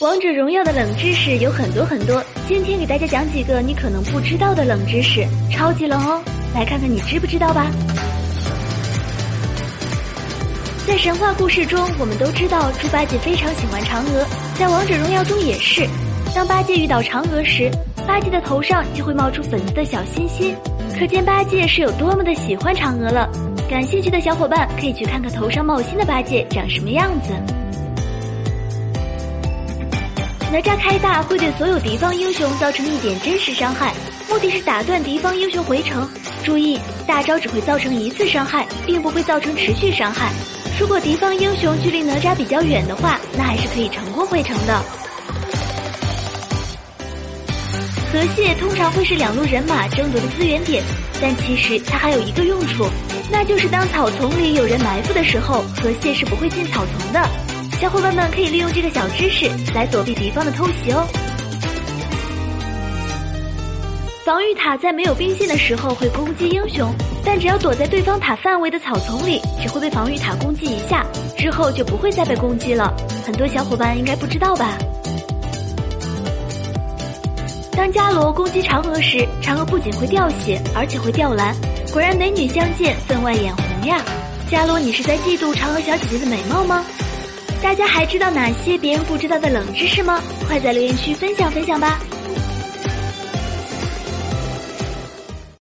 王者荣耀的冷知识有很多很多，今天给大家讲几个你可能不知道的冷知识，超级冷哦！来看看你知不知道吧。在神话故事中，我们都知道猪八戒非常喜欢嫦娥，在王者荣耀中也是。当八戒遇到嫦娥时，八戒的头上就会冒出粉色的小心心，可见八戒是有多么的喜欢嫦娥了。感兴趣的小伙伴可以去看看头上冒心的八戒长什么样子。哪吒开大会对所有敌方英雄造成一点真实伤害，目的是打断敌方英雄回城。注意，大招只会造成一次伤害，并不会造成持续伤害。如果敌方英雄距离哪吒比较远的话，那还是可以成功回城的。河蟹通常会是两路人马争夺的资源点，但其实它还有一个用处，那就是当草丛里有人埋伏的时候，河蟹是不会进草丛的。小伙伴们可以利用这个小知识来躲避敌方的偷袭哦。防御塔在没有兵线的时候会攻击英雄，但只要躲在对方塔范围的草丛里，只会被防御塔攻击一下，之后就不会再被攻击了。很多小伙伴应该不知道吧？当伽罗攻击嫦娥时，嫦娥不仅会掉血，而且会掉蓝。果然美女相见，分外眼红呀！伽罗，你是在嫉妒嫦娥小姐姐的美貌吗？大家还知道哪些别人不知道的冷知识吗？快在留言区分享分享吧！